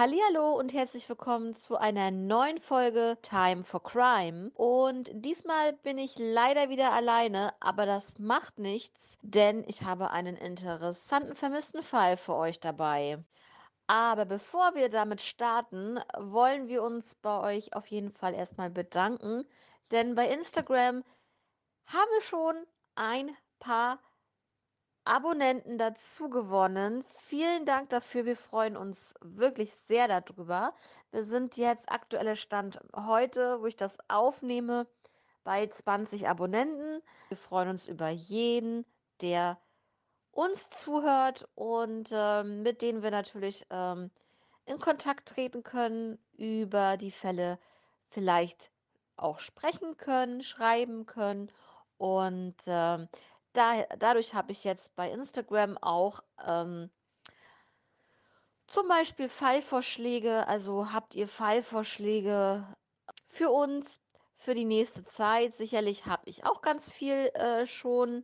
Hallihallo und herzlich willkommen zu einer neuen Folge Time for Crime. Und diesmal bin ich leider wieder alleine, aber das macht nichts, denn ich habe einen interessanten vermissten Fall für euch dabei. Aber bevor wir damit starten, wollen wir uns bei euch auf jeden Fall erstmal bedanken, denn bei Instagram haben wir schon ein paar Abonnenten dazu gewonnen. Vielen Dank dafür. Wir freuen uns wirklich sehr darüber. Wir sind jetzt aktueller Stand heute, wo ich das aufnehme, bei 20 Abonnenten. Wir freuen uns über jeden, der uns zuhört und ähm, mit denen wir natürlich ähm, in Kontakt treten können, über die Fälle vielleicht auch sprechen können, schreiben können und ähm, da, dadurch habe ich jetzt bei Instagram auch ähm, zum Beispiel Fallvorschläge. Also habt ihr Fallvorschläge für uns für die nächste Zeit? Sicherlich habe ich auch ganz viel äh, schon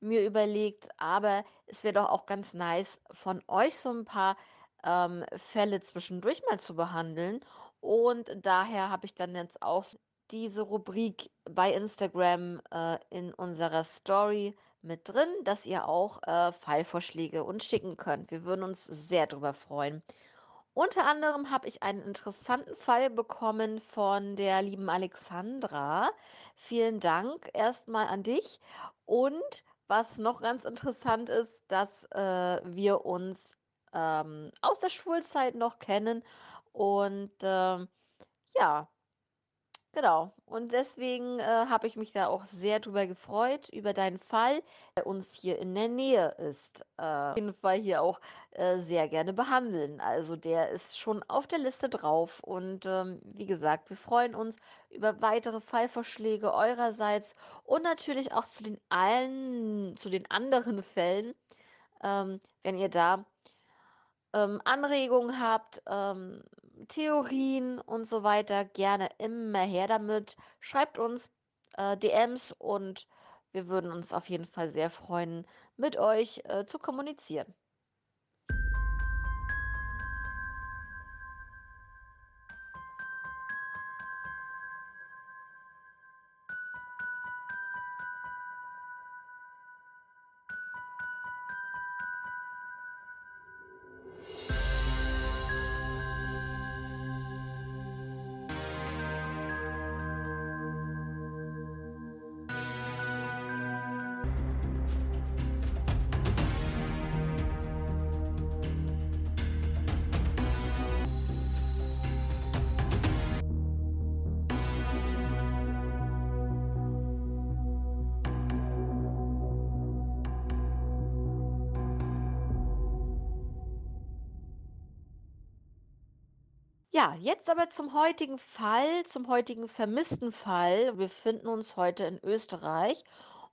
mir überlegt, aber es wäre doch auch ganz nice, von euch so ein paar ähm, Fälle zwischendurch mal zu behandeln. Und daher habe ich dann jetzt auch diese Rubrik bei Instagram äh, in unserer Story mit drin, dass ihr auch äh, Fallvorschläge uns schicken könnt. Wir würden uns sehr darüber freuen. Unter anderem habe ich einen interessanten Fall bekommen von der lieben Alexandra. Vielen Dank erstmal an dich. Und was noch ganz interessant ist, dass äh, wir uns ähm, aus der Schulzeit noch kennen. Und ähm, ja, Genau. Und deswegen äh, habe ich mich da auch sehr drüber gefreut, über deinen Fall, der uns hier in der Nähe ist. Äh, auf jeden Fall hier auch äh, sehr gerne behandeln. Also der ist schon auf der Liste drauf. Und ähm, wie gesagt, wir freuen uns über weitere Fallvorschläge eurerseits und natürlich auch zu den allen, zu den anderen Fällen, ähm, wenn ihr da ähm, Anregungen habt, ähm, Theorien und so weiter, gerne immer her damit. Schreibt uns äh, DMs und wir würden uns auf jeden Fall sehr freuen, mit euch äh, zu kommunizieren. Jetzt aber zum heutigen Fall, zum heutigen vermissten Fall. Wir befinden uns heute in Österreich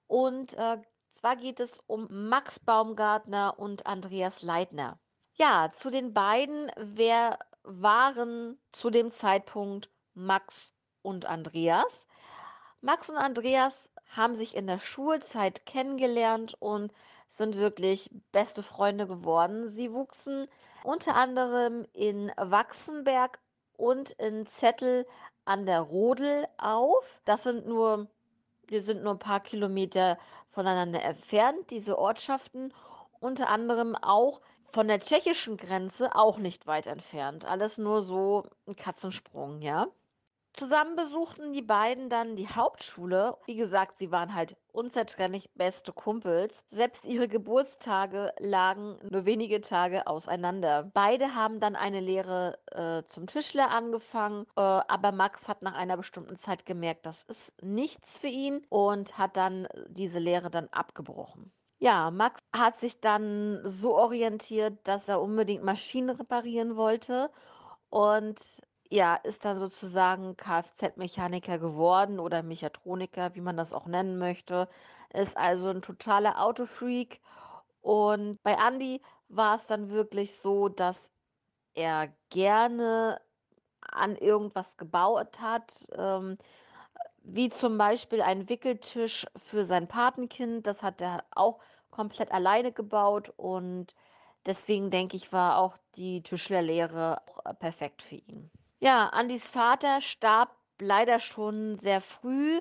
und äh, zwar geht es um Max Baumgartner und Andreas Leitner. Ja, zu den beiden, wer waren zu dem Zeitpunkt Max und Andreas? Max und Andreas haben sich in der Schulzeit kennengelernt und sind wirklich beste Freunde geworden. Sie wuchsen unter anderem in Wachsenberg und in Zettel an der Rodel auf. Das sind nur, wir sind nur ein paar Kilometer voneinander entfernt, diese Ortschaften. Unter anderem auch von der tschechischen Grenze auch nicht weit entfernt. Alles nur so ein Katzensprung, ja. Zusammen besuchten die beiden dann die Hauptschule. Wie gesagt, sie waren halt unzertrennlich beste Kumpels. Selbst ihre Geburtstage lagen nur wenige Tage auseinander. Beide haben dann eine Lehre äh, zum Tischler angefangen, äh, aber Max hat nach einer bestimmten Zeit gemerkt, das ist nichts für ihn und hat dann diese Lehre dann abgebrochen. Ja, Max hat sich dann so orientiert, dass er unbedingt Maschinen reparieren wollte und ja, ist dann sozusagen Kfz-Mechaniker geworden oder Mechatroniker, wie man das auch nennen möchte. Ist also ein totaler Autofreak. Und bei Andy war es dann wirklich so, dass er gerne an irgendwas gebaut hat. Ähm, wie zum Beispiel ein Wickeltisch für sein Patenkind. Das hat er auch komplett alleine gebaut und Deswegen denke ich, war auch die Tischlerlehre äh, perfekt für ihn. Ja, Andys Vater starb leider schon sehr früh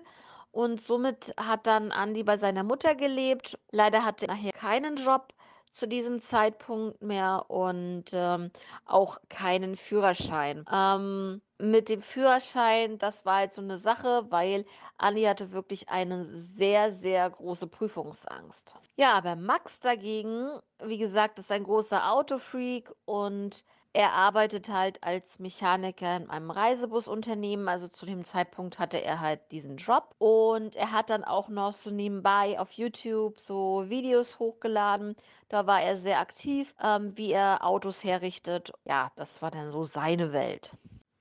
und somit hat dann Andi bei seiner Mutter gelebt. Leider hatte er nachher keinen Job zu diesem Zeitpunkt mehr und ähm, auch keinen Führerschein. Ähm, mit dem Führerschein, das war halt so eine Sache, weil Andi hatte wirklich eine sehr, sehr große Prüfungsangst. Ja, aber Max dagegen, wie gesagt, ist ein großer Autofreak und er arbeitet halt als Mechaniker in einem Reisebusunternehmen. Also zu dem Zeitpunkt hatte er halt diesen Job. Und er hat dann auch noch so nebenbei auf YouTube so Videos hochgeladen. Da war er sehr aktiv, ähm, wie er Autos herrichtet. Ja, das war dann so seine Welt.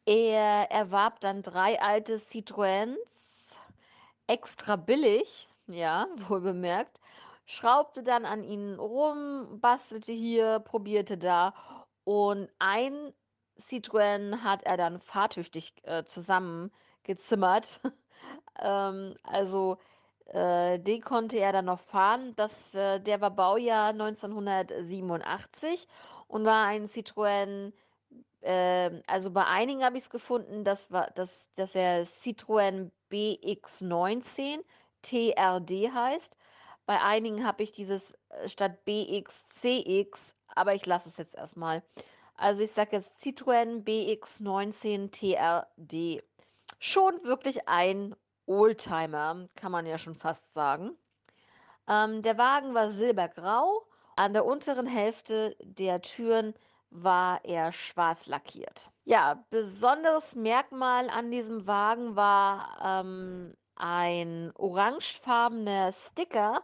Er erwarb dann drei alte Citroëns, extra billig, ja, wohl bemerkt, schraubte dann an ihnen rum, bastelte hier, probierte da und ein Citroën hat er dann fahrtüchtig äh, zusammengezimmert. ähm, also äh, den konnte er dann noch fahren. Das, äh, der war Baujahr 1987 und war ein Citroën. Äh, also bei einigen habe ich es gefunden, das dass, dass er Citroën BX19 TRD heißt. Bei einigen habe ich dieses äh, statt BX CX aber ich lasse es jetzt erstmal. Also ich sage jetzt Citroën BX19 TRD. Schon wirklich ein Oldtimer, kann man ja schon fast sagen. Ähm, der Wagen war silbergrau. An der unteren Hälfte der Türen war er schwarz lackiert. Ja, besonderes Merkmal an diesem Wagen war ähm, ein orangefarbener Sticker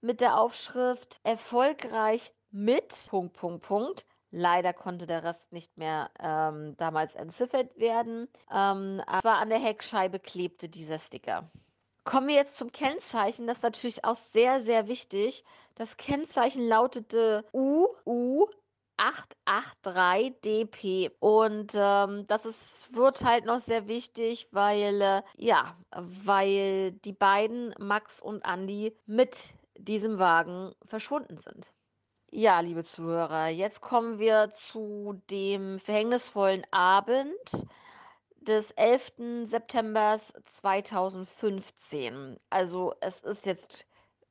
mit der Aufschrift erfolgreich mit Punkt, Punkt, Punkt. Leider konnte der Rest nicht mehr ähm, damals entziffert werden. Ähm, aber an der Heckscheibe klebte dieser Sticker. Kommen wir jetzt zum Kennzeichen. Das ist natürlich auch sehr, sehr wichtig. Das Kennzeichen lautete UU 883DP. Und ähm, das ist, wird halt noch sehr wichtig, weil, äh, ja, weil die beiden, Max und Andy, mit diesem Wagen verschwunden sind. Ja, liebe Zuhörer, jetzt kommen wir zu dem verhängnisvollen Abend des 11. September 2015. Also es ist jetzt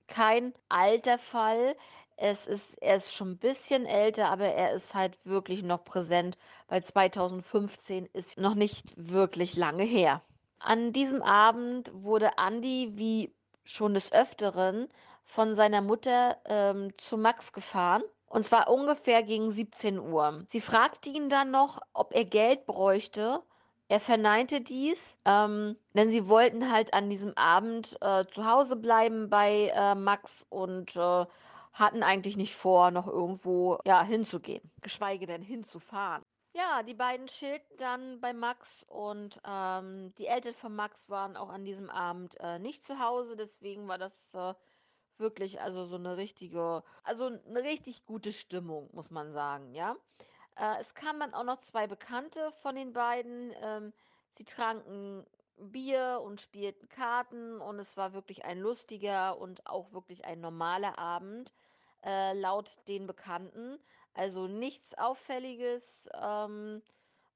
kein alter Fall. Es ist, er ist schon ein bisschen älter, aber er ist halt wirklich noch präsent, weil 2015 ist noch nicht wirklich lange her. An diesem Abend wurde Andy, wie schon des Öfteren, von seiner Mutter ähm, zu Max gefahren. Und zwar ungefähr gegen 17 Uhr. Sie fragte ihn dann noch, ob er Geld bräuchte. Er verneinte dies, ähm, denn sie wollten halt an diesem Abend äh, zu Hause bleiben bei äh, Max und äh, hatten eigentlich nicht vor, noch irgendwo ja, hinzugehen, geschweige denn hinzufahren. Ja, die beiden chillten dann bei Max und ähm, die Eltern von Max waren auch an diesem Abend äh, nicht zu Hause, deswegen war das äh, wirklich also so eine richtige, also eine richtig gute Stimmung, muss man sagen, ja. Äh, es kamen dann auch noch zwei Bekannte von den beiden. Ähm, sie tranken Bier und spielten Karten und es war wirklich ein lustiger und auch wirklich ein normaler Abend, äh, laut den Bekannten. Also nichts Auffälliges, ähm,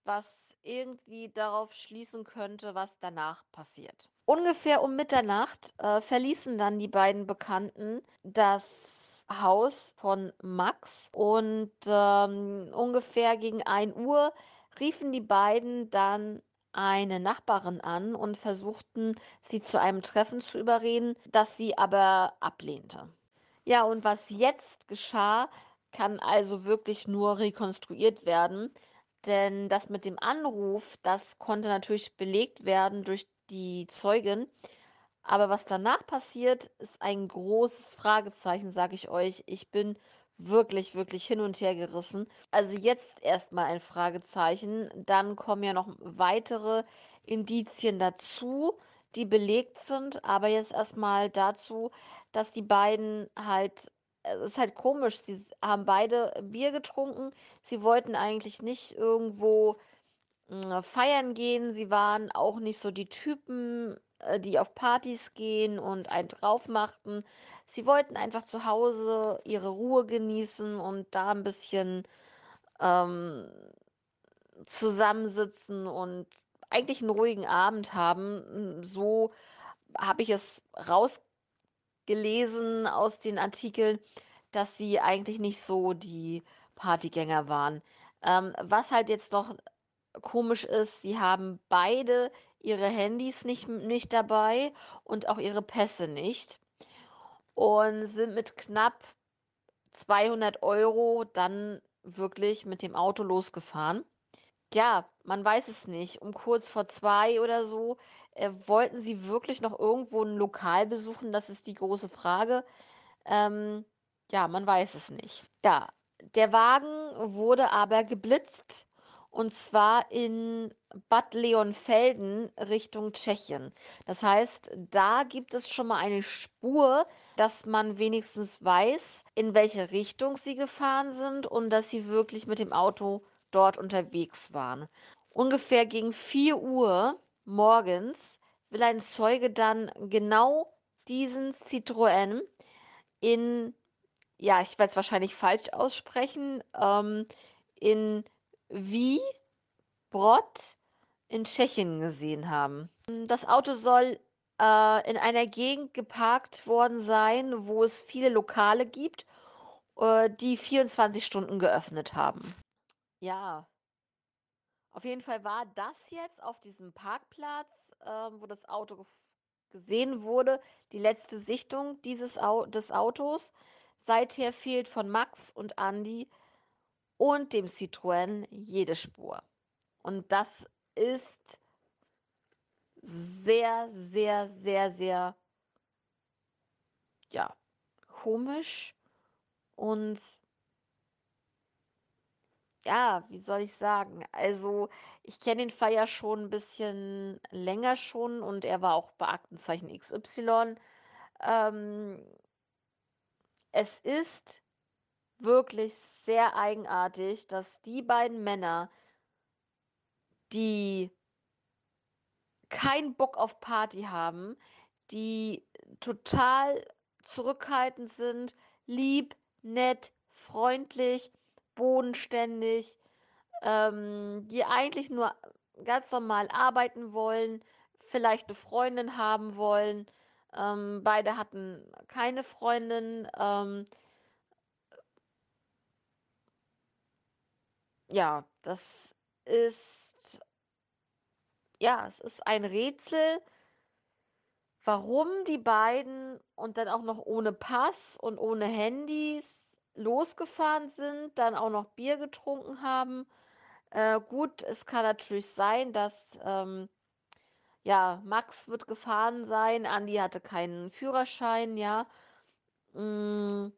was irgendwie darauf schließen könnte, was danach passiert. Ungefähr um Mitternacht äh, verließen dann die beiden Bekannten das Haus von Max und ähm, ungefähr gegen 1 Uhr riefen die beiden dann eine Nachbarin an und versuchten, sie zu einem Treffen zu überreden, das sie aber ablehnte. Ja, und was jetzt geschah, kann also wirklich nur rekonstruiert werden, denn das mit dem Anruf, das konnte natürlich belegt werden durch die Zeugin. Aber was danach passiert, ist ein großes Fragezeichen, sage ich euch. Ich bin wirklich, wirklich hin und her gerissen. Also jetzt erstmal ein Fragezeichen. Dann kommen ja noch weitere Indizien dazu, die belegt sind. Aber jetzt erstmal dazu, dass die beiden halt, es ist halt komisch, sie haben beide Bier getrunken. Sie wollten eigentlich nicht irgendwo äh, feiern gehen. Sie waren auch nicht so die Typen, äh, die auf Partys gehen und einen drauf machten. Sie wollten einfach zu Hause ihre Ruhe genießen und da ein bisschen ähm, zusammensitzen und eigentlich einen ruhigen Abend haben. So habe ich es rausgelesen aus den Artikeln, dass sie eigentlich nicht so die Partygänger waren. Ähm, was halt jetzt noch komisch ist, sie haben beide ihre Handys nicht, nicht dabei und auch ihre Pässe nicht und sind mit knapp 200 Euro dann wirklich mit dem Auto losgefahren. Ja, man weiß es nicht. Um kurz vor zwei oder so äh, wollten sie wirklich noch irgendwo ein Lokal besuchen? Das ist die große Frage. Ähm, ja, man weiß es nicht. Ja, der Wagen wurde aber geblitzt und zwar in Bad Leonfelden Richtung Tschechien. Das heißt, da gibt es schon mal eine Spur, dass man wenigstens weiß, in welche Richtung sie gefahren sind und dass sie wirklich mit dem Auto dort unterwegs waren. Ungefähr gegen 4 Uhr morgens will ein Zeuge dann genau diesen Citroën in, ja, ich werde es wahrscheinlich falsch aussprechen, ähm, in Wiebrod in Tschechien gesehen haben. Das Auto soll äh, in einer Gegend geparkt worden sein, wo es viele Lokale gibt, äh, die 24 Stunden geöffnet haben. Ja, auf jeden Fall war das jetzt auf diesem Parkplatz, ähm, wo das Auto gesehen wurde, die letzte Sichtung dieses Au des Autos. Seither fehlt von Max und Andy und dem Citroën jede Spur. Und das ist sehr, sehr, sehr, sehr, ja, komisch und ja, wie soll ich sagen? Also, ich kenne den ja schon ein bisschen länger schon und er war auch bei Aktenzeichen XY. Ähm, es ist wirklich sehr eigenartig, dass die beiden Männer, die keinen Bock auf Party haben, die total zurückhaltend sind, lieb, nett, freundlich, bodenständig, ähm, die eigentlich nur ganz normal arbeiten wollen, vielleicht eine Freundin haben wollen. Ähm, beide hatten keine Freundin. Ähm, ja, das ist, ja, es ist ein Rätsel, warum die beiden und dann auch noch ohne Pass und ohne Handys losgefahren sind, dann auch noch Bier getrunken haben. Äh, gut, es kann natürlich sein, dass ähm, Ja, Max wird gefahren sein. Andi hatte keinen Führerschein, ja. Mm,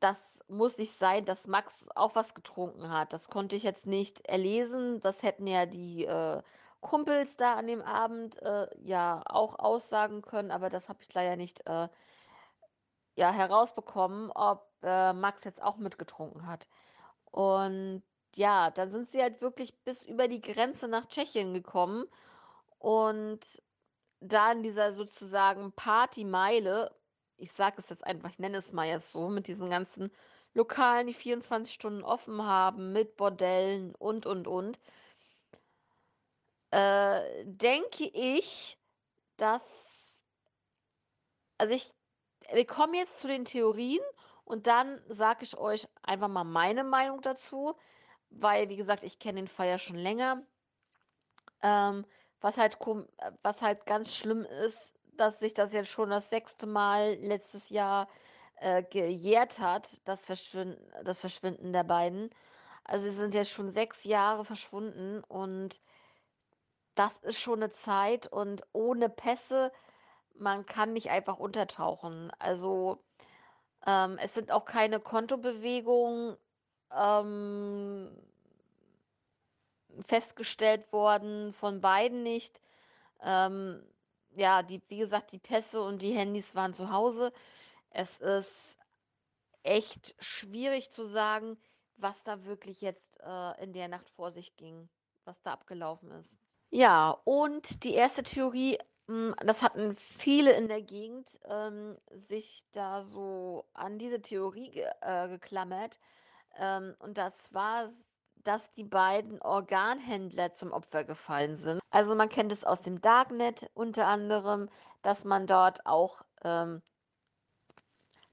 Das muss nicht sein, dass Max auch was getrunken hat. Das konnte ich jetzt nicht erlesen. Das hätten ja die äh, Kumpels da an dem Abend äh, ja auch aussagen können, aber das habe ich leider nicht äh, ja, herausbekommen, ob äh, Max jetzt auch mitgetrunken hat. Und ja, dann sind sie halt wirklich bis über die Grenze nach Tschechien gekommen. Und da in dieser sozusagen Partymeile, ich sage es jetzt einfach, ich nenne es mal jetzt so, mit diesen ganzen Lokalen, die 24 Stunden offen haben, mit Bordellen und, und, und, äh, denke ich, dass, also ich, wir kommen jetzt zu den Theorien und dann sage ich euch einfach mal meine Meinung dazu, weil, wie gesagt, ich kenne den ja schon länger. Ähm, was halt was halt ganz schlimm ist, dass sich das jetzt schon das sechste Mal letztes Jahr äh, gejährt hat, das Verschwinden, das Verschwinden der beiden. Also sie sind jetzt schon sechs Jahre verschwunden und das ist schon eine Zeit und ohne Pässe, man kann nicht einfach untertauchen. Also ähm, es sind auch keine Kontobewegungen ähm, festgestellt worden, von beiden nicht. Ähm, ja, die, wie gesagt, die Pässe und die Handys waren zu Hause. Es ist echt schwierig zu sagen, was da wirklich jetzt äh, in der Nacht vor sich ging, was da abgelaufen ist. Ja, und die erste Theorie, hm, das hatten viele in der Gegend, ähm, sich da so an diese Theorie ge äh, geklammert, ähm, und das war dass die beiden Organhändler zum Opfer gefallen sind. Also, man kennt es aus dem Darknet unter anderem, dass man dort auch, ähm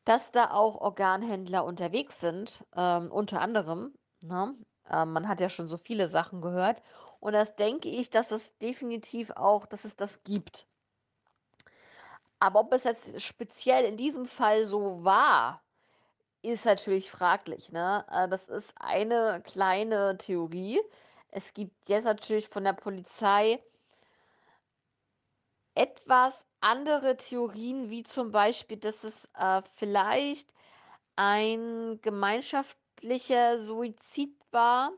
dass da auch Organhändler unterwegs sind, ähm, unter anderem, ne? Ähm, man hat ja schon so viele Sachen gehört und das denke ich, dass es definitiv auch dass es das gibt. Aber ob es jetzt speziell in diesem Fall so war, ist natürlich fraglich, ne? Äh, das ist eine kleine Theorie. Es gibt jetzt natürlich von der Polizei etwas andere Theorien, wie zum Beispiel, dass es, äh, vielleicht ein gemeinschaftlicher Suizid war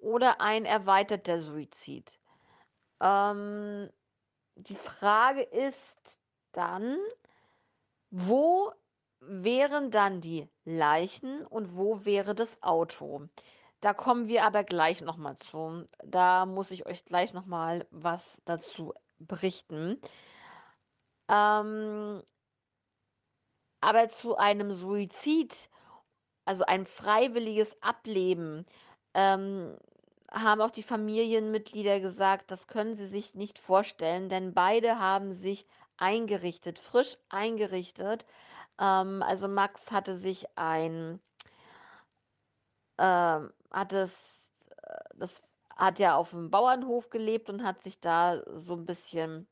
oder ein erweiterter Suizid. Ähm, die Frage ist dann, wo wären dann die Leichen und wo wäre das Auto? Da kommen wir aber gleich noch mal zu. Da muss ich euch gleich noch mal was dazu berichten. Ähm aber zu einem Suizid, also ein freiwilliges Ableben, ähm, haben auch die Familienmitglieder gesagt, das können sie sich nicht vorstellen, denn beide haben sich eingerichtet, frisch eingerichtet. Ähm, also Max hatte sich ein ähm, hat es äh, das hat ja auf'm Bauernhof gelebt und hat sich da so 'n bisschen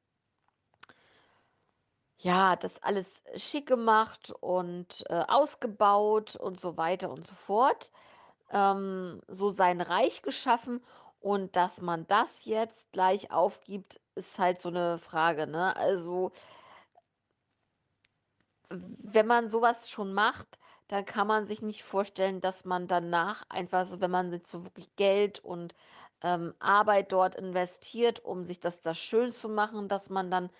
ja, das alles schick gemacht und, äh, ausgebaut und so weiter und so fort. Ähm, so sein Reich geschaffen und dass man das jetzt gleich aufgibt, ist halt so 'ne Frage, ne? Also wenn man so was schon macht, dann kann man sich nicht vorstellen, dass man danach einfach so wenn man jetzt so wirklich Geld und, ähm, Arbeit dort investiert, um sich das da schön zu machen, dass man dann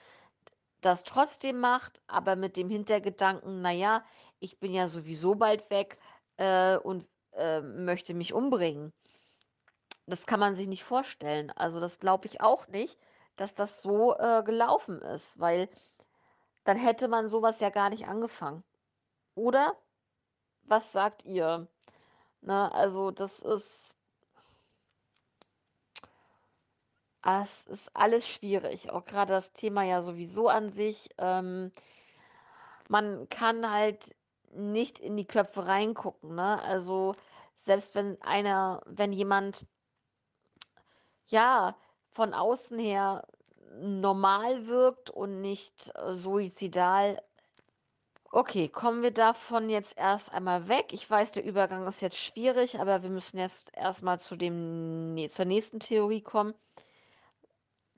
das trotzdem macht, aber mit dem Hintergedanken: „Na ja, ich bin ja sowieso bald weg, äh, und, äh, möchte mich umbringen.“ Das kann man sich nicht vorstellen. Also, das glaube ich auch nicht, dass das so, äh, gelaufen ist, weil dann hätte man so was ja gar nicht angefangen. Oder? Was sagt ihr? Ne, also, das ist ah, es ist alles schwierig, auch grade das Thema ja sowieso an sich. Ähm man kann halt nicht in die Köpfe reingucken, ne? Also, selbst wenn einer wenn jemand ja, von außen her normal wirkt und nicht, äh, suizidal okay, kommen wir davon jetzt erst einmal weg. Ich weiß, der Übergang ist jetzt schwierig, aber wir müssen jetzt erst mal zu dem ne, zur nächsten Theorie kommen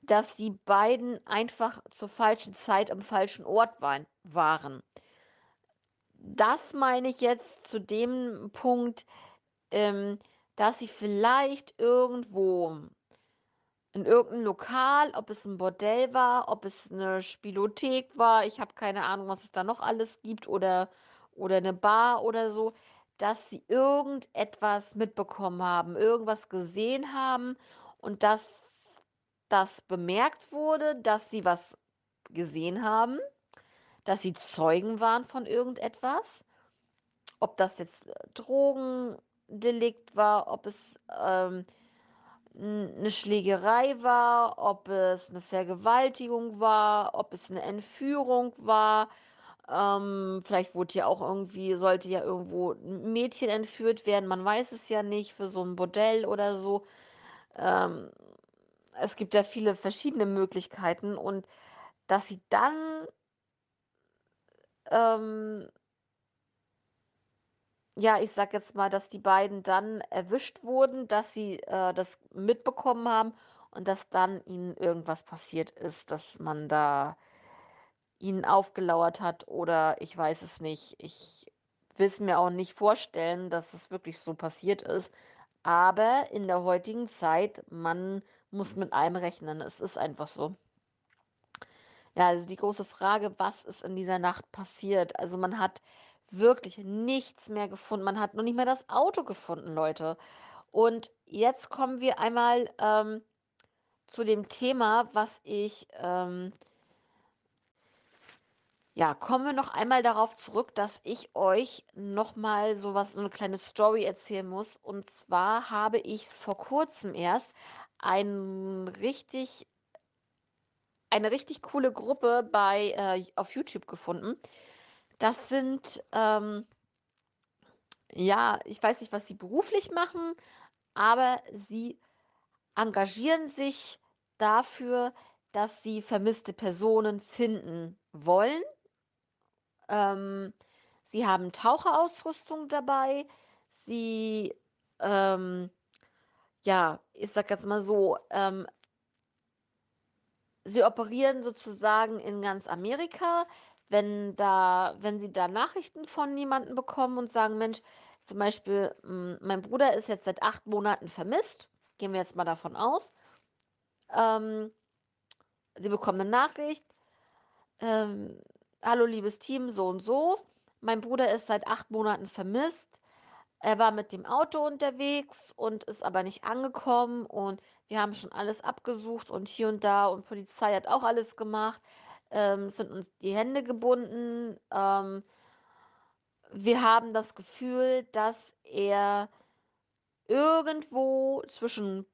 dass die beiden einfach zur falschen Zeit am falschen Ort wein waren. Das meine ich jetzt zu dem Punkt, ähm, dass sie vielleicht irgendwo in irgend 'n Lokal, ob es 'n Bordell war, ob es 'ne Spielothek war, ich habe keine Ahnung, was es da noch alles gibt oder oder 'ne Bar oder so, dass sie irgendetwas mitbekommen haben, irgendwas gesehen haben und dass das bemerkt wurde, dass sie was gesehen haben, dass sie Zeugen waren von irgendetwas. Ob das jetzt, äh, Drogendelikt war, ob es, ähm, 'n 'ne Schlägerei war, ob es 'ne Vergewaltigung war, ob es 'ne Entführung war. Ähm, vielleicht wurde ja auch irgendwie sollte ja irgendwo 'n Mädchen entführt werden, man weiß es ja nicht, für so 'n Bordell oder so. Ähm, es gibt ja viele verschiedene Möglichkeiten und dass sie dann ähm ja, ich sage jetzt mal, dass die beiden dann erwischt wurden, dass sie, äh, das mitbekommen haben und dass dann ihnen irgendwas passiert ist, dass man da ihnen aufgelauert hat oder ich weiß es nicht. Ich will's mir auch nicht vorstellen, dass es wirklich so passiert ist, aber in der heutigen Zeit, man muss mit allem rechnen. Es ist einfach so. Ja, also die große Frage, was ist in dieser Nacht passiert? Also, man hat wirklich nichts mehr gefunden. Man hat noch nicht mal das Auto gefunden, Leute. Und jetzt kommen wir einmal, ähm, zu dem Thema, was ich, ähm, ja, kommen wir noch einmal darauf zurück, dass ich euch noch mal so eine kleine Story erzählen muss. Und zwar habe ich vor kurzem erst ein richtig, eine richtig coole Gruppe bei äh, auf YouTube gefunden. Das sind ähm, ja, ich weiß nicht, was sie beruflich machen, aber sie engagieren sich dafür, dass sie vermisste Personen finden wollen. Ähm, sie haben Taucherausrüstung dabei. Sie, ähm, ja, ich sag jetzt mal so, ähm, sie operieren sozusagen in ganz Amerika. Wenn da, wenn sie da Nachrichten von jemandem bekommen und sagen, Mensch, zum Beispiel, m, mein Bruder ist jetzt seit acht Monaten vermisst, gehen wir jetzt mal davon aus. Ähm, sie bekommen eine Nachricht, ähm, hallo liebes Team, so und so. Mein Bruder ist seit acht Monaten vermisst. Er war mit dem Auto unterwegs und ist aber nicht angekommen und wir haben schon alles abgesucht und hier und da und Polizei hat auch alles gemacht, ähm, sind uns die Hände gebunden. Ähm, wir haben das Gefühl, dass er irgendwo zwischen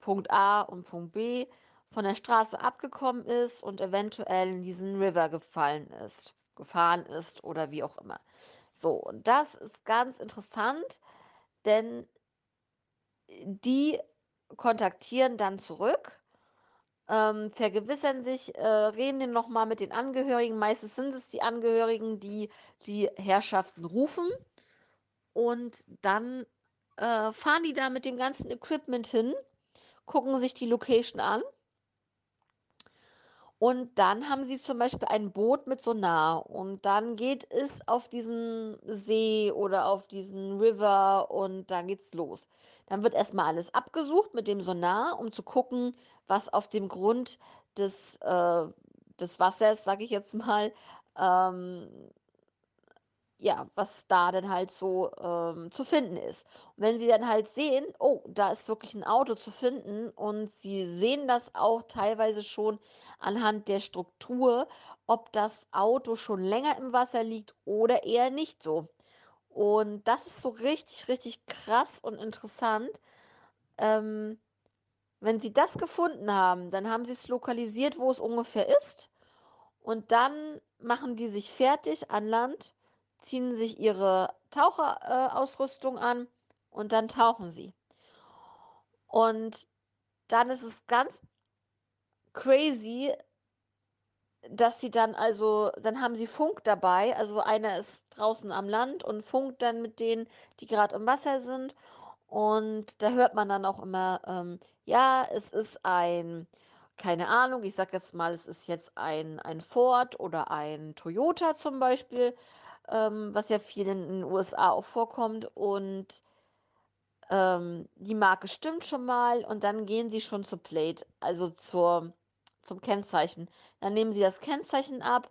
Punkt A und Punkt B von der Straße abgekommen ist und eventuell in diesen River gefallen ist, gefahren ist oder wie auch immer. So, und das ist ganz interessant, denn die kontaktieren dann zurück, ähm, vergewissern sich, äh, reden nochmal mit den Angehörigen. Meistens sind es die Angehörigen, die die Herrschaften rufen. Und dann äh, fahren die da mit dem ganzen Equipment hin, gucken sich die Location an. Und dann haben sie zum Beispiel ein Boot mit Sonar. Und dann geht es auf diesen See oder auf diesen River und dann geht's los. Dann wird erstmal alles abgesucht mit dem Sonar, um zu gucken, was auf dem Grund des, äh, des Wassers, sag ich jetzt mal, ähm, ja, was da dann halt so ähm, zu finden ist. Und wenn sie dann halt sehen, oh, da ist wirklich ein Auto zu finden und sie sehen das auch teilweise schon anhand der Struktur, ob das Auto schon länger im Wasser liegt oder eher nicht so. Und das ist so richtig, richtig krass und interessant. Ähm, wenn sie das gefunden haben, dann haben sie es lokalisiert, wo es ungefähr ist. Und dann machen die sich fertig an Land ziehen sich ihre Taucherausrüstung an und dann tauchen sie. Und dann ist es ganz crazy, dass sie dann also, dann haben sie Funk dabei. Also einer ist draußen am Land und funkt dann mit denen, die gerade im Wasser sind. Und da hört man dann auch immer, ähm, ja, es ist ein, keine Ahnung, ich sag jetzt mal, es ist jetzt ein, ein Ford oder ein Toyota zum Beispiel ähm, was ja viel in den USA auch vorkommt. Und ähm, die Marke stimmt schon mal und dann gehen sie schon zur Plate, also zur, zum Kennzeichen. Dann nehmen sie das Kennzeichen ab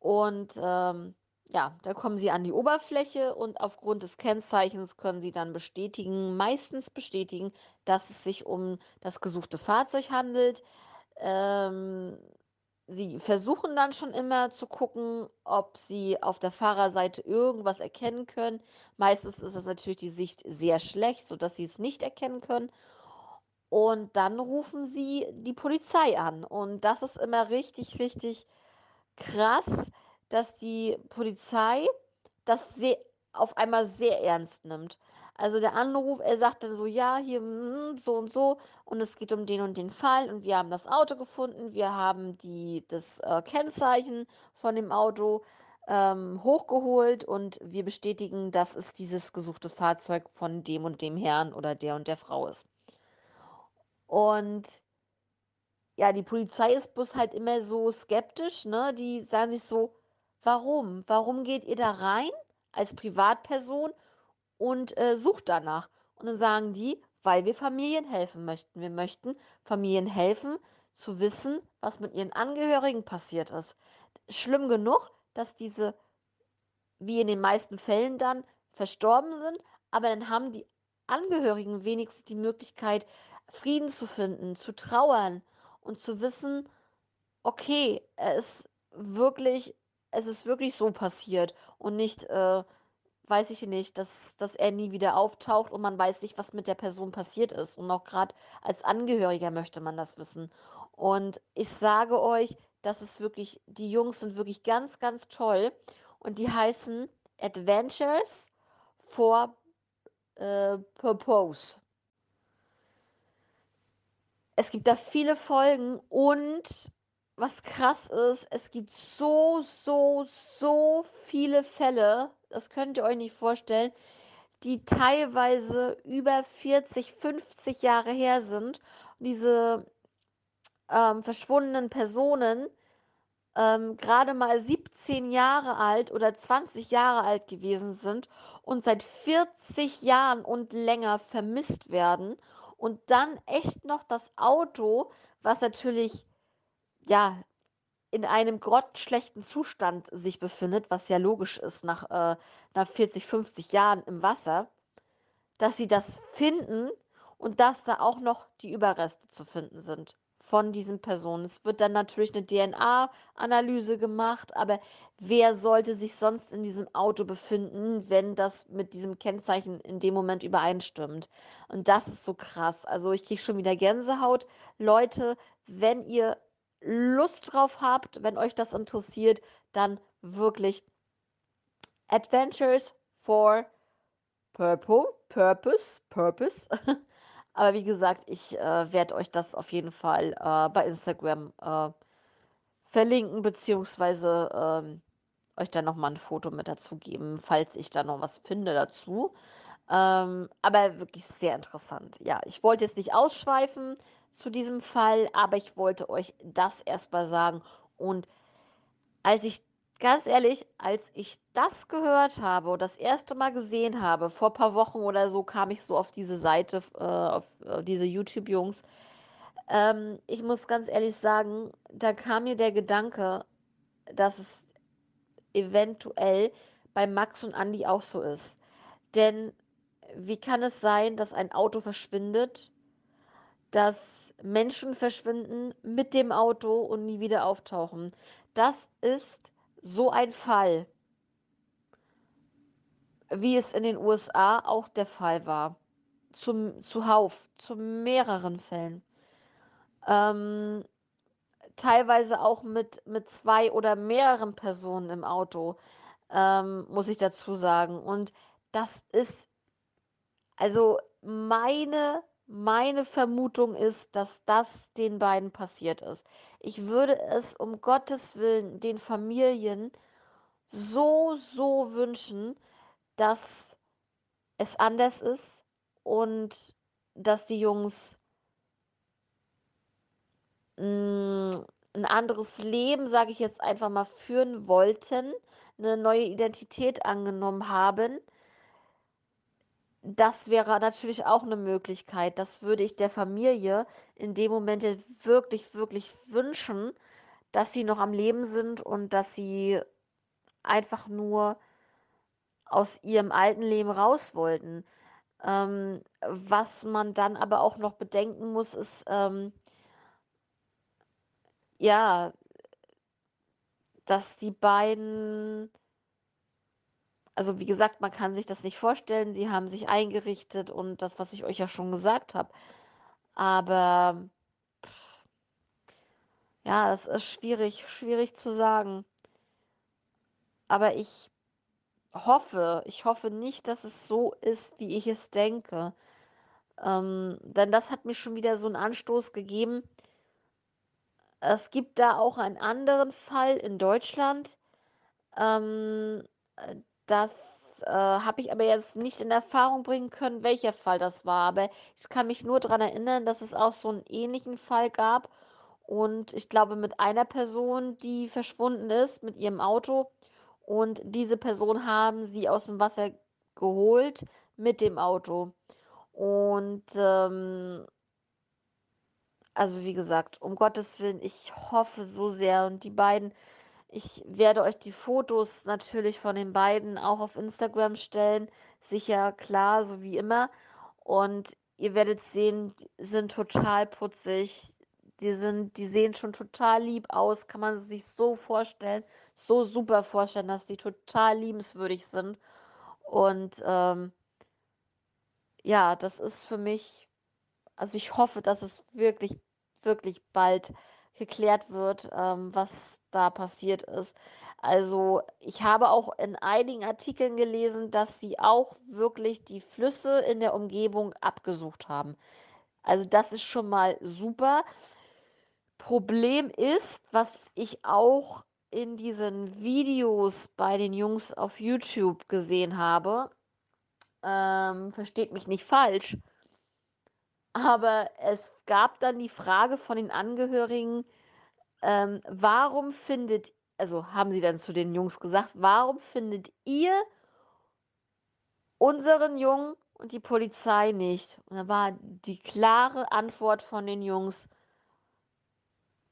und ähm, ja, da kommen sie an die Oberfläche und aufgrund des Kennzeichens können sie dann bestätigen, meistens bestätigen, dass es sich um das gesuchte Fahrzeug handelt. Ähm, Sie versuchen dann schon immer zu gucken, ob sie auf der Fahrerseite irgendwas erkennen können. Meistens ist es natürlich die Sicht sehr schlecht, sodass sie es nicht erkennen können. Und dann rufen sie die Polizei an. Und das ist immer richtig, richtig krass, dass die Polizei das auf einmal sehr ernst nimmt. Also der Anruf, er sagt dann so, ja, hier mm, so und so und es geht um den und den Fall und wir haben das Auto gefunden, wir haben die, das äh, Kennzeichen von dem Auto ähm, hochgeholt und wir bestätigen, dass es dieses gesuchte Fahrzeug von dem und dem Herrn oder der und der Frau ist. Und ja, die Polizei ist bloß halt immer so skeptisch, ne? Die sagen sich so, warum? Warum geht ihr da rein als Privatperson und äh, sucht danach? Und dann sagen die, weil wir Familien helfen möchten. Wir möchten Familien helfen, zu wissen, was mit ihren Angehörigen passiert ist. Schlimm genug, dass diese, wie in den meisten Fällen dann, verstorben sind, aber dann haben die Angehörigen wenigstens die Möglichkeit, Frieden zu finden, zu trauern und zu wissen, okay, ist wirklich, es ist wirklich so passiert und nicht, äh, weiß ich nicht, dass, dass er nie wieder auftaucht und man weiß nicht, was mit der Person passiert ist. Und auch gerade als Angehöriger möchte man das wissen. Und ich sage euch, das ist wirklich, die Jungs sind wirklich ganz, ganz toll. Und die heißen Adventures for äh, Purpose. Es gibt da viele Folgen und was krass ist, es gibt so, so, so viele Fälle, das könnt ihr euch nicht vorstellen, die teilweise über 40, 50 Jahre her sind. Und diese ähm, verschwundenen Personen ähm, gerade mal 17 Jahre alt oder 20 Jahre alt gewesen sind und seit 40 Jahren und länger vermisst werden und dann echt noch das Auto, was natürlich ja in einem grottenschlechten Zustand sich befindet, was ja logisch ist nach, äh, nach 40, 50 Jahren im Wasser, dass sie das finden und dass da auch noch die Überreste zu finden sind von diesen Personen. Es wird dann natürlich eine DNA-Analyse gemacht, aber wer sollte sich sonst in diesem Auto befinden, wenn das mit diesem Kennzeichen in dem Moment übereinstimmt? Und das ist so krass. Also ich kriege schon wieder Gänsehaut. Leute, wenn ihr Lust drauf habt, wenn euch das interessiert, dann wirklich Adventures for Purple, Purpose, Purpose. Aber wie gesagt, ich äh, werde euch das auf jeden Fall äh, bei Instagram äh, verlinken, beziehungsweise ähm, euch dann nochmal ein Foto mit dazu geben, falls ich da noch was finde dazu. Ähm, aber wirklich sehr interessant. Ja, ich wollte jetzt nicht ausschweifen zu diesem Fall, aber ich wollte euch das erstmal sagen. Und als ich ganz ehrlich, als ich das gehört habe und das erste Mal gesehen habe, vor ein paar Wochen oder so, kam ich so auf diese Seite, äh, auf äh, diese YouTube-Jungs. Ähm, ich muss ganz ehrlich sagen, da kam mir der Gedanke, dass es eventuell bei Max und Andy auch so ist. Denn wie kann es sein, dass ein Auto verschwindet, dass Menschen verschwinden mit dem Auto und nie wieder auftauchen? Das ist so ein Fall, wie es in den USA auch der Fall war, zum, zuhauf, zu mehreren Fällen. Ähm, teilweise auch mit, mit zwei oder mehreren Personen im Auto, ähm, muss ich dazu sagen. Und das ist, also meine, meine Vermutung ist, dass das den beiden passiert ist. Ich würde es um Gottes Willen den Familien so, so wünschen, dass es anders ist und dass die Jungs mh, ein anderes Leben, sage ich jetzt einfach mal, führen wollten, eine neue Identität angenommen haben. Das wäre natürlich auch eine Möglichkeit. Das würde ich der Familie in dem Moment wirklich, wirklich wünschen, dass sie noch am Leben sind und dass sie einfach nur aus ihrem alten Leben raus wollten. Ähm, was man dann aber auch noch bedenken muss, ist, ähm, ja, dass die beiden, also wie gesagt, man kann sich das nicht vorstellen, sie haben sich eingerichtet und das, was ich euch ja schon gesagt habe. Aber pff, ja, das ist schwierig, schwierig zu sagen. Aber ich hoffe, ich hoffe nicht, dass es so ist, wie ich es denke. Ähm, denn das hat mir schon wieder so einen Anstoß gegeben. Es gibt da auch einen anderen Fall in Deutschland. Ähm, äh, das äh, habe ich aber jetzt nicht in Erfahrung bringen können, welcher Fall das war. Aber ich kann mich nur daran erinnern, dass es auch so einen ähnlichen Fall gab. Und ich glaube, mit einer Person, die verschwunden ist mit ihrem Auto. Und diese Person haben sie aus dem Wasser geholt mit dem Auto. Und ähm, also wie gesagt, um Gottes Willen, ich hoffe so sehr. Und die beiden, ich werde euch die Fotos natürlich von den beiden auch auf Instagram stellen. Sicher, klar, so wie immer. Und ihr werdet sehen, die sind total putzig. Die sind, die sehen schon total lieb aus, kann man sich so vorstellen, so super vorstellen, dass die total liebenswürdig sind. Und ähm, ja, das ist für mich, also ich hoffe, dass es wirklich, wirklich bald geklärt wird, ähm, was da passiert ist. Also ich habe auch in einigen Artikeln gelesen, dass sie auch wirklich die Flüsse in der Umgebung abgesucht haben. Also das ist schon mal super. Problem ist, was ich auch in diesen Videos bei den Jungs auf YouTube gesehen habe, ähm, versteht mich nicht falsch, aber es gab dann die Frage von den Angehörigen, ähm, warum findet, also haben sie dann zu den Jungs gesagt, warum findet ihr unseren Jungen und die Polizei nicht? Und da war die klare Antwort von den Jungs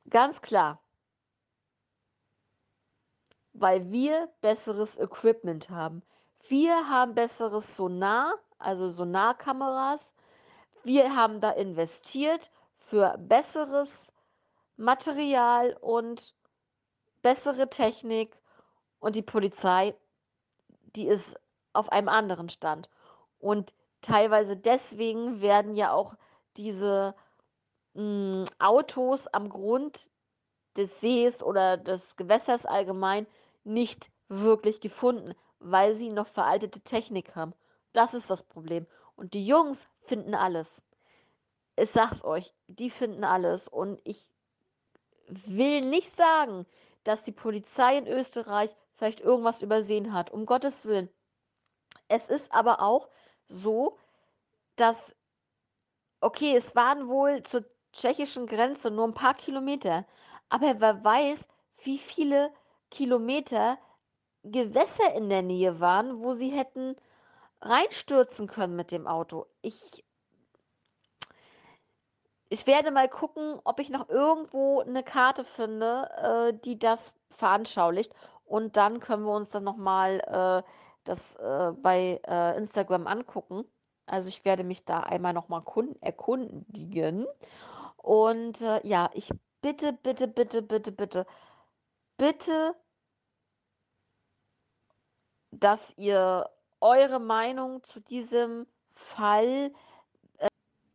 ganz klar, weil wir besseres Equipment haben. Wir haben besseres Sonar, also Sonarkameras. Wir haben da investiert für besseres Material und bessere Technik und die Polizei, die ist auf einem anderen Stand. Und teilweise deswegen werden ja auch diese mh, Autos am Grund des Sees oder des Gewässers allgemein nicht wirklich gefunden, weil sie noch veraltete Technik haben. Das ist das Problem. Und die Jungs finden alles. Ich sag's euch, die finden alles. Und ich will nicht sagen, dass die Polizei in Österreich vielleicht irgendwas übersehen hat. Um Gottes Willen. Es ist aber auch so, dass, okay, es waren wohl zur tschechischen Grenze nur ein paar Kilometer, aber wer weiß, wie viele Kilometer Gewässer in der Nähe waren, wo sie hätten reinstürzen können mit dem Auto. Ich ich werde mal gucken, ob ich noch irgendwo eine Karte finde, äh, die das veranschaulicht und dann können wir uns dann noch mal, äh, das, äh, bei, äh, Instagram angucken. Also, ich werde mich da einmal noch mal kun erkundigen und, äh, ja, ich bitte, bitte, bitte, bitte, bitte, bitte dass ihr eure Meinung zu diesem Fall äh,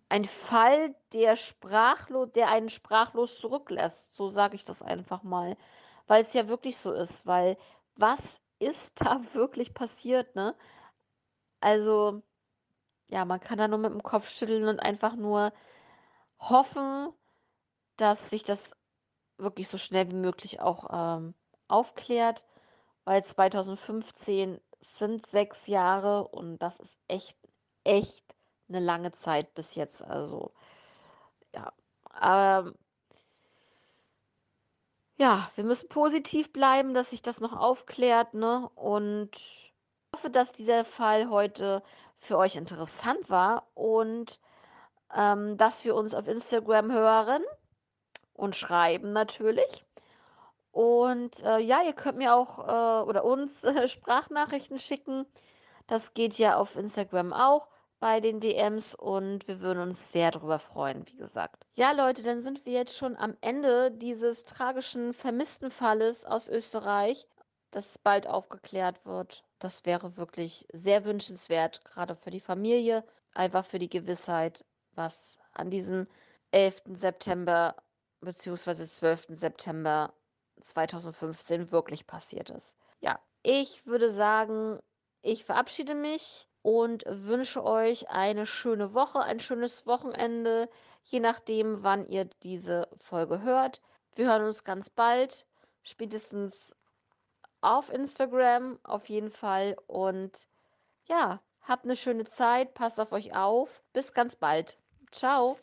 ein Fall, der sprachlos der einen sprachlos zurücklässt, so sage ich das einfach mal, weil es ja wirklich so ist, weil was ist da wirklich passiert, ne? Also, ja, man kann da nur mit dem Kopf schütteln und einfach nur hoffen, dass sich das wirklich so schnell wie möglich auch, ähm, aufklärt, weil 2015 sind 6 Jahre und das ist echt, echt eine lange Zeit bis jetzt. Also, ja. Ähm, ja, wir müssen positiv bleiben, dass sich das noch aufklärt, ne? Und ich hoffe, dass dieser Fall heute für euch interessant war und ähm, dass wir uns auf Instagram hören und schreiben natürlich. Und äh, ja, ihr könnt mir auch äh, oder uns äh, Sprachnachrichten schicken. Das geht ja auf Instagram auch bei den DMs und wir würden uns sehr darüber freuen, wie gesagt. Ja, Leute, dann sind wir jetzt schon am Ende dieses tragischen vermissten Falles aus Österreich, das bald aufgeklärt wird. Das wäre wirklich sehr wünschenswert, gerade für die Familie, einfach für die Gewissheit, was an diesem 11. September bzw. 12. September 2015 wirklich passiert ist. Ja, ich würde sagen, ich verabschiede mich und wünsche euch eine schöne Woche, ein schönes Wochenende, je nachdem, wann ihr diese Folge hört. Wir hören uns ganz bald, spätestens auf Instagram auf jeden Fall. Und ja, habt eine schöne Zeit, passt auf euch auf. Bis ganz bald. Ciao.